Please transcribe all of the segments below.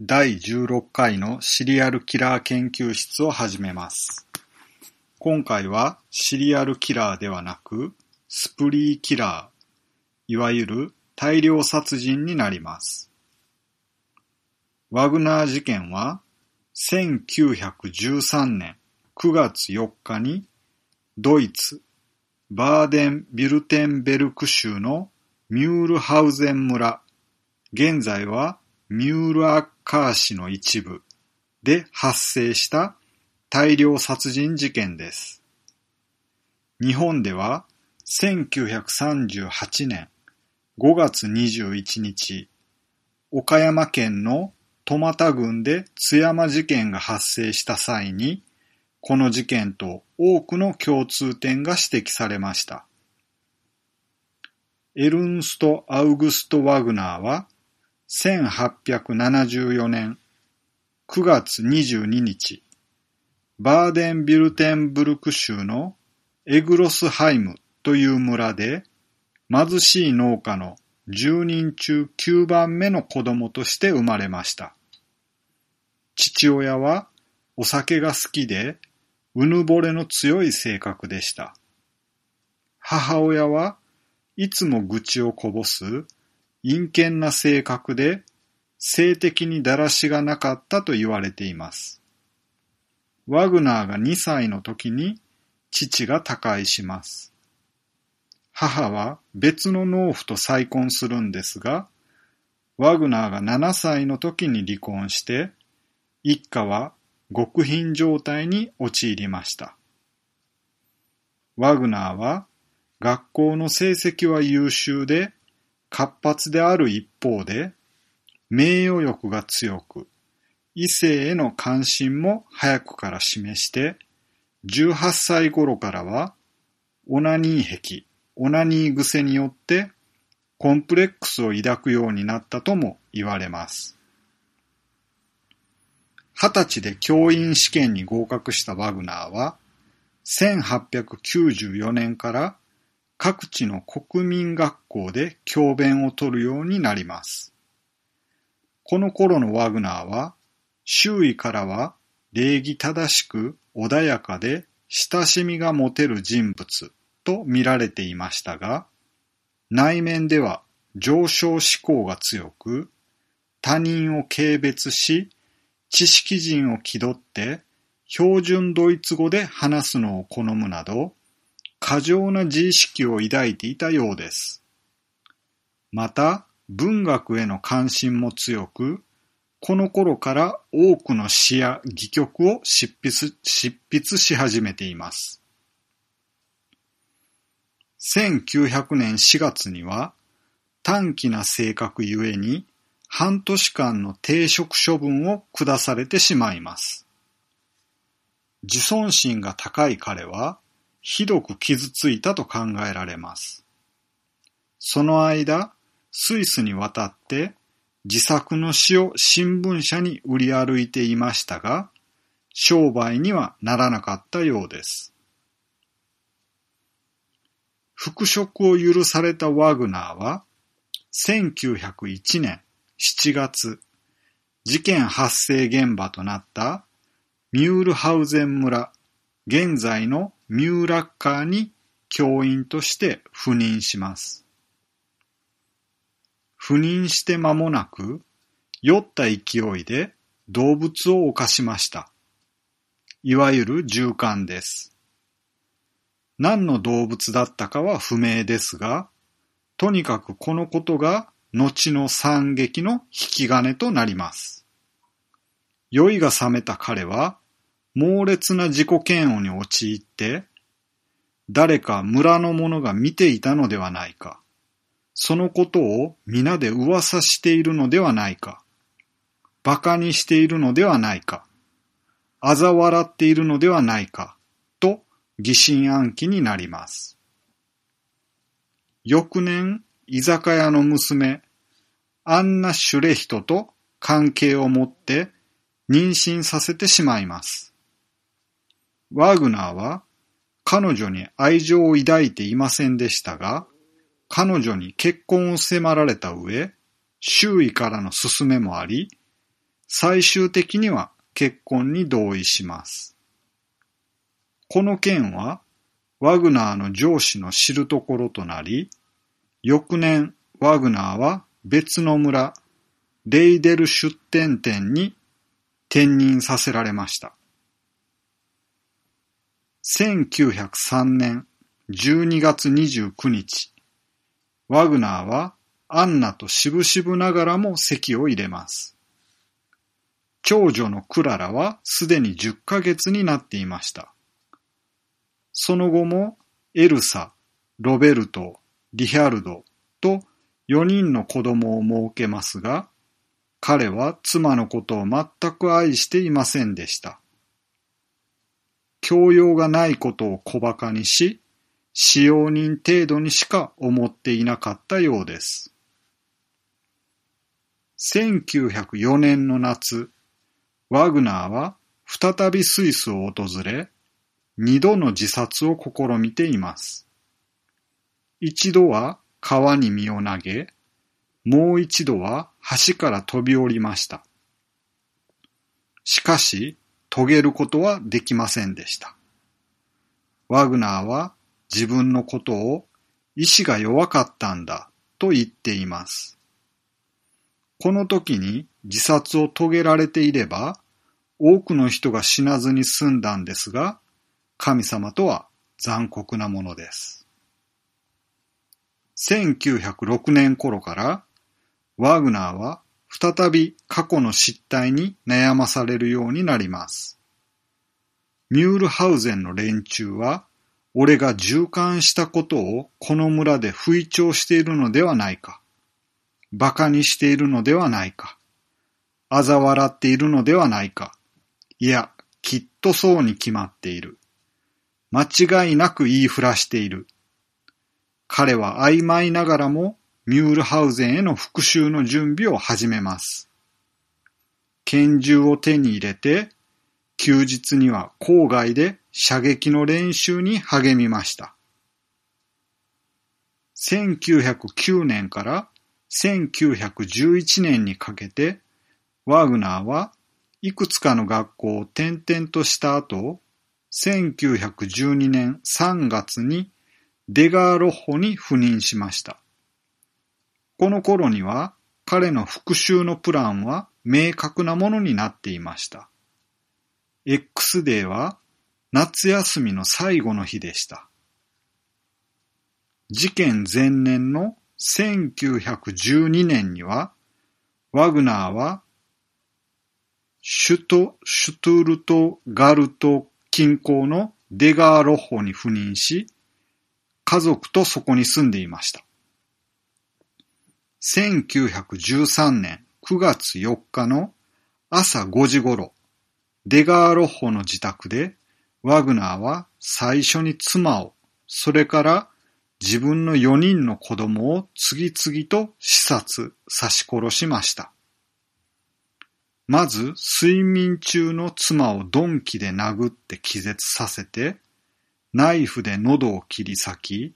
第16回のシリアルキラー研究室を始めます。今回はシリアルキラーではなく、スプリーキラー、いわゆる大量殺人になります。ワグナー事件は1913年9月4日にドイツ、バーデンビルテンベルク州のミュールハウゼン村、現在はミュールアックカー市の一部で発生した大量殺人事件です。日本では1938年5月21日、岡山県の戸俣郡で津山事件が発生した際に、この事件と多くの共通点が指摘されました。エルンスト・アウグスト・ワグナーは、1874年9月22日、バーデンビュルテンベルク州のエグロスハイムという村で、貧しい農家の10人中9番目の子供として生まれました。父親はお酒が好きで、うぬぼれの強い性格でした。母親はいつも愚痴をこぼす陰険な性格で性的にだらしがなかったと言われています。ワグナーが2歳の時に父が他界します。母は別の農夫と再婚するんですが、ワグナーが7歳の時に離婚して、一家は極貧状態に陥りました。ワグナーは学校の成績は優秀で活発である一方で名誉欲が強く異性への関心も早くから示して18歳頃からはオナニー癖、オナニー癖によってコンプレックスを抱くようになったとも言われます。二十歳で教員試験に合格したワグナーは、1894年から各地の国民学校で教鞭を取るようになります。この頃のワグナーは、周囲からは礼儀正しく穏やかで親しみが持てる人物と見られていましたが、内面では上昇志向が強く、他人を軽蔑し、知識人を気取って標準ドイツ語で話すのを好むなど、過剰な自意識を抱いていたようです。また、文学への関心も強く、この頃から多くの詩や戯曲を執筆執筆し始めています。1900年4月には、短気な性格ゆえに、半年間の停職処分を下されてしまいます。自尊心が高い彼は、ひどく傷ついたと考えられます。その間、スイスに渡って自作の詩を新聞社に売り歩いていましたが、商売にはならなかったようです。復職を許されたワグナーは、1901年7月、事件発生現場となったミュールハウゼン村、現在のミューラッカーに教員として赴任します。赴任して間もなく、酔った勢いで動物を犯しました。いわゆる従姦です。何の動物だったかは不明ですが、とにかくこのことが後の惨劇の引き金となります。酔いが覚めた彼は、猛烈な自己嫌悪に陥って、誰か村の者が見ていたのではないか。そのことを皆で噂しているのではないか。馬鹿にしているのではないか。嘲笑っているのではないか。と疑心暗鬼になります。翌年、居酒屋の娘、アンナ・シュレヒトと関係を持って妊娠させてしまいます。ワーグナーは彼女に愛情を抱いていませんでしたが、彼女に結婚を迫られた上、周囲からの勧めもあり、最終的には結婚に同意します。この件は、ワグナーの上司の知るところとなり、翌年、ワグナーは別の村、レイデル出店店に転任させられました。1903年12月29日、ワグナーはアンナとしぶしぶながらも席を入れます。長女のクララはすでに10ヶ月になっていました。その後もエルサ、ロベルト、リヒャルドと4人の子供を設けますが、彼は妻のことを全く愛していませんでした。教養がないことを小馬鹿にし、使用人程度にしか思っていなかったようです。1904年の夏、ワグナーは再びスイスを訪れ、二度の自殺を試みています。一度は川に身を投げ、もう一度は橋から飛び降りました。しかし、遂げることはできませんでした。ワグナーは自分のことを意志が弱かったんだと言っています。この時に自殺を遂げられていれば、多くの人が死なずに済んだんですが、神様とは残酷なものです。1906年頃から、ワグナーは再び過去の失態に悩まされるようになります。ミュールハウゼンの連中は、俺が従艦したことをこの村で吹聴しているのではないか。馬鹿にしているのではないか。嘲笑っているのではないか。いや、きっとそうに決まっている。間違いなく言いふらしている。彼は曖昧ながらもミュールハウゼンへの復讐の準備を始めます。拳銃を手に入れて、休日には郊外で射撃の練習に励みました。1909年から1911年にかけて、ワーグナーはいくつかの学校を転々とした後、1912年3月にデガーロッホに赴任しました。この頃には彼の復讐のプランは明確なものになっていました。X デーは夏休みの最後の日でした。事件前年の1912年には、ワグナーはシュト、シュトゥルトガルト近郊のデガーロッホに赴任し、家族とそこに住んでいました。1913年9月4日の朝5時頃、デガーロッホの自宅で、ワグナーは最初に妻を、それから自分の4人の子供を次々と刺殺、刺し殺しました。まず、睡眠中の妻を鈍器で殴って気絶させて、ナイフで喉を切り裂き、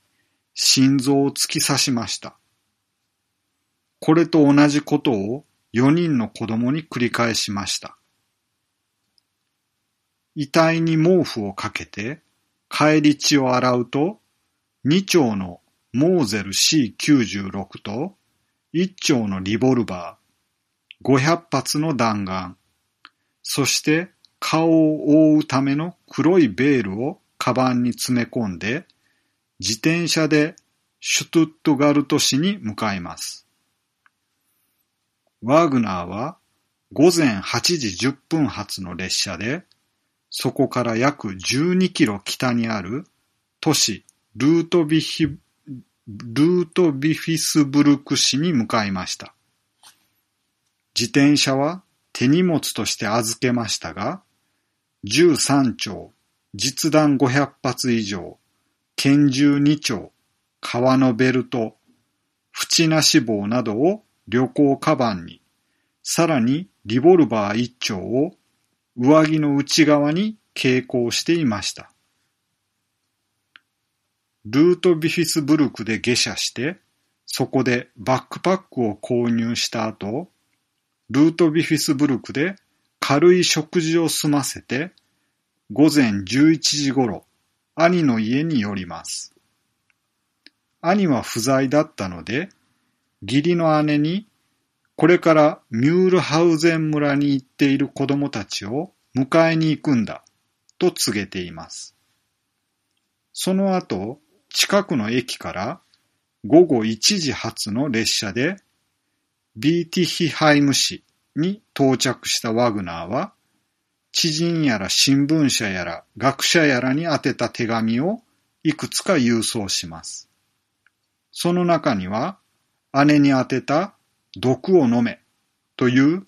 心臓を突き刺しました。これと同じことを4人の子供に繰り返しました。遺体に毛布をかけて、帰り血を洗うと、2丁のモーゼル C96 と1丁のリボルバー、500発の弾丸、そして顔を覆うための黒いベールをカバンに詰め込んで、自転車でシュトゥットガルト市に向かいます。ワーグナーは午前8時10分発の列車で、そこから約12キロ北にある都市ルートビヒ、ルートビフィスブルク市に向かいました。自転車は手荷物として預けましたが、13丁、実弾500発以上、拳銃2丁、革のベルト、縁なし棒などを旅行カバンに、さらにリボルバー1丁を上着の内側に携行していました。ルートビフィスブルクで下車して、そこでバックパックを購入した後、ルートビフィスブルクで軽い食事を済ませて、午前11時頃、兄の家に寄ります。兄は不在だったので、義理の姉に、これからミュールハウゼン村に行っている子供たちを迎えに行くんだ、と告げています。その後、近くの駅から午後1時発の列車でビーティヒハイム市に到着したワグナーは、知人やら新聞社やら学者やらに宛てた手紙をいくつか郵送します。その中には、姉に宛てた毒を飲めという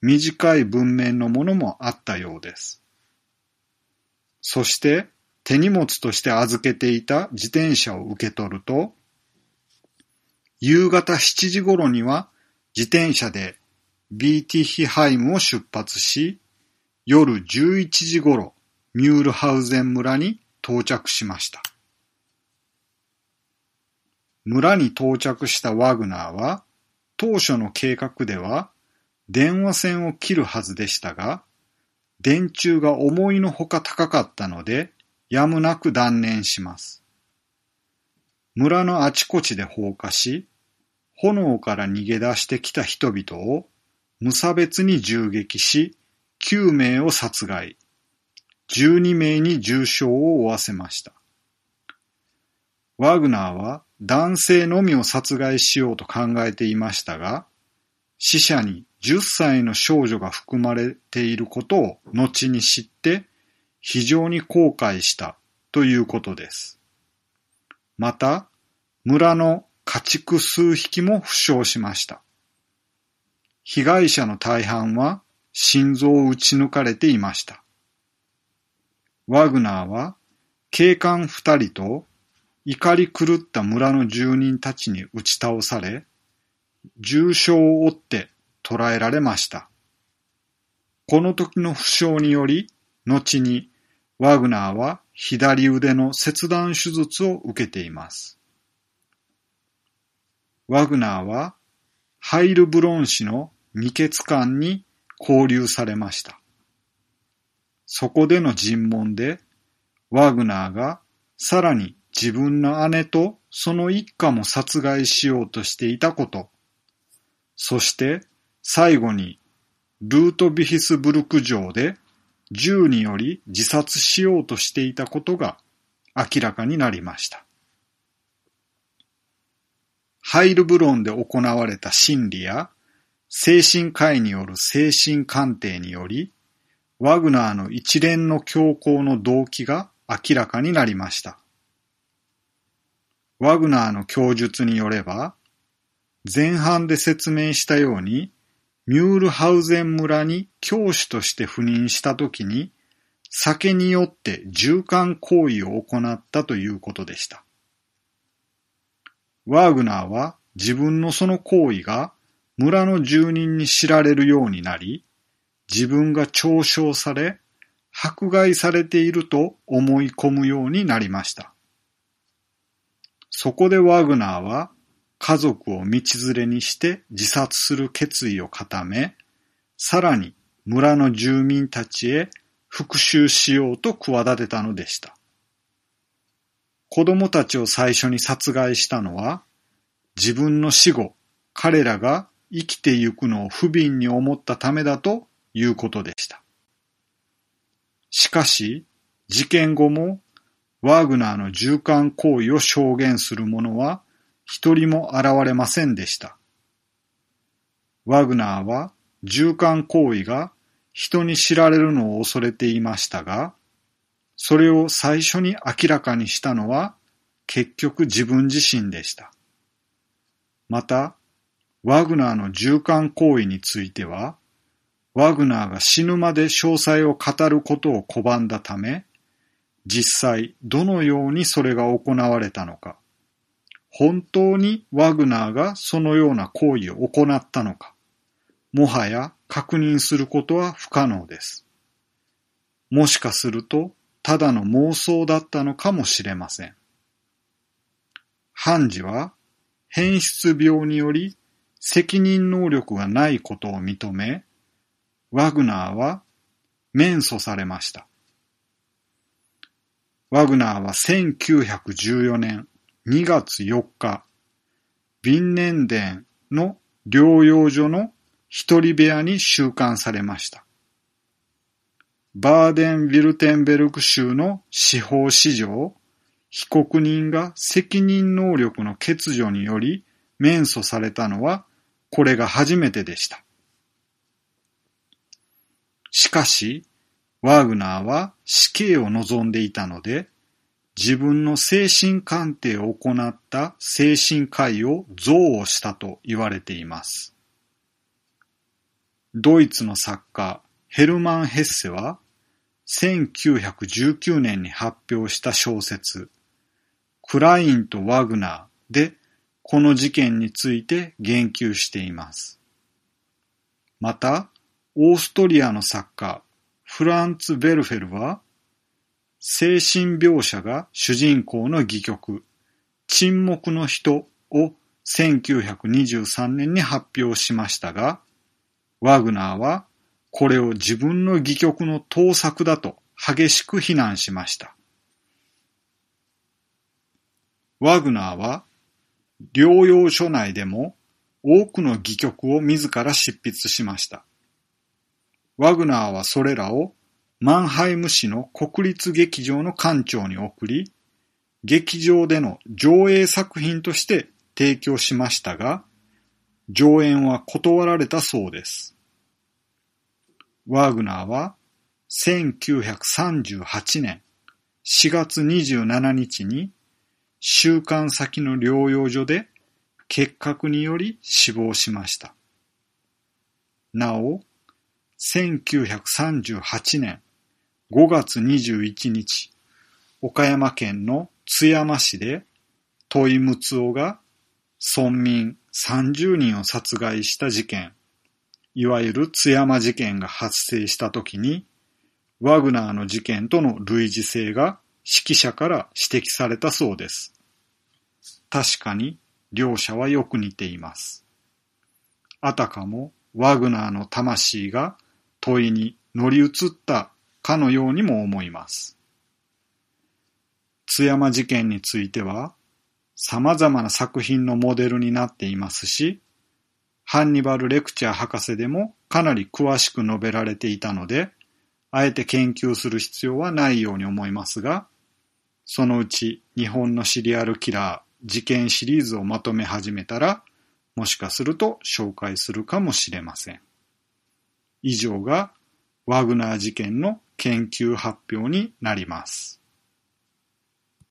短い文面のものもあったようです。そして手荷物として預けていた自転車を受け取ると、夕方7時頃には自転車でビーティヒハイムを出発し、夜11時頃、ミュールハウゼン村に到着しました。村に到着したワグナーは、当初の計画では電話線を切るはずでしたが、電柱が思いのほか高かったので、やむなく断念します。村のあちこちで放火し、炎から逃げ出してきた人々を無差別に銃撃し、9名を殺害、12名に重傷を負わせました。ワグナーは男性のみを殺害しようと考えていましたが、死者に10歳の少女が含まれていることを後に知って非常に後悔したということです。また、村の家畜数匹も負傷しました。被害者の大半は心臓を撃ち抜かれていました。ワグナーは警官二人と怒り狂った村の住人たちに打ち倒され、重傷を負って捕らえられました。この時の負傷により、後にワグナーは左腕の切断手術を受けています。ワグナーはハイルブロン市の二血館に交流されました。そこでの尋問で、ワグナーがさらに自分の姉とその一家も殺害しようとしていたこと、そして最後にルートビヒスブルク城で銃により自殺しようとしていたことが明らかになりました。ハイルブロンで行われた審理や精神科医による精神鑑定により、ワグナーの一連の強行の動機が明らかになりました。ワグナーの供述によれば、前半で説明したように、ミュールハウゼン村に教師として赴任した時に、酒によって従艦行為を行ったということでした。ワーグナーは自分のその行為が村の住人に知られるようになり、自分が嘲笑され、迫害されていると思い込むようになりました。そこでワグナーは家族を道連れにして自殺する決意を固め、さらに村の住民たちへ復讐しようと企てたのでした。子供たちを最初に殺害したのは、自分の死後、彼らが生きてゆくのを不憫に思ったためだということでした。しかし、事件後もワーグナーの従艦行為を証言する者は一人も現れませんでした。ワグナーは従艦行為が人に知られるのを恐れていましたが、それを最初に明らかにしたのは結局自分自身でした。また、ワグナーの従艦行為については、ワグナーが死ぬまで詳細を語ることを拒んだため、実際どのようにそれが行われたのか、本当にワグナーがそのような行為を行ったのか、もはや確認することは不可能です。もしかすると、ただの妄想だったのかもしれません。判事は変質病により責任能力がないことを認め、ワグナーは免訴されました。ワグナーは1914年2月4日、ビンネンデンの療養所の一人部屋に収監されました。バーデン・ビルテンベルク州の司法史上、被告人が責任能力の欠如により免訴されたのはこれが初めてでした。しかし、ワーグナーは死刑を望んでいたので、自分の精神鑑定を行った精神科医を憎悪したと言われています。ドイツの作家ヘルマン・ヘッセは1919年に発表した小説クラインとワグナーでこの事件について言及しています。また、オーストリアの作家フランツ・ベルフェルは精神描写が主人公の戯曲、沈黙の人を1923年に発表しましたが、ワグナーはこれを自分の戯曲の盗作だと激しく非難しました。ワグナーは療養所内でも多くの戯曲を自ら執筆しました。ワグナーはそれらをマンハイム市の国立劇場の館長に送り、劇場での上映作品として提供しましたが、上演は断られたそうです。ワーグナーは1938年4月27日に収監先の療養所で結核により死亡しました。なお、1938年5月21日、岡山県の津山市で、戸井睦夫が村民30人を殺害した事件、いわゆる津山事件が発生した時に、ワグナーの事件との類似性が指揮者から指摘されたそうです。確かに両者はよく似ています。あたかもワグナーの魂が問いに乗り移ったかのようにも思います。津山事件については、様々な作品のモデルになっていますし、ハンニバル・レクチャー博士でもかなり詳しく述べられていたので、あえて研究する必要はないように思いますが、そのうち日本のシリアルキラー事件シリーズをまとめ始めたら、もしかすると紹介するかもしれません。以上がワグナー事件の研究発表になります。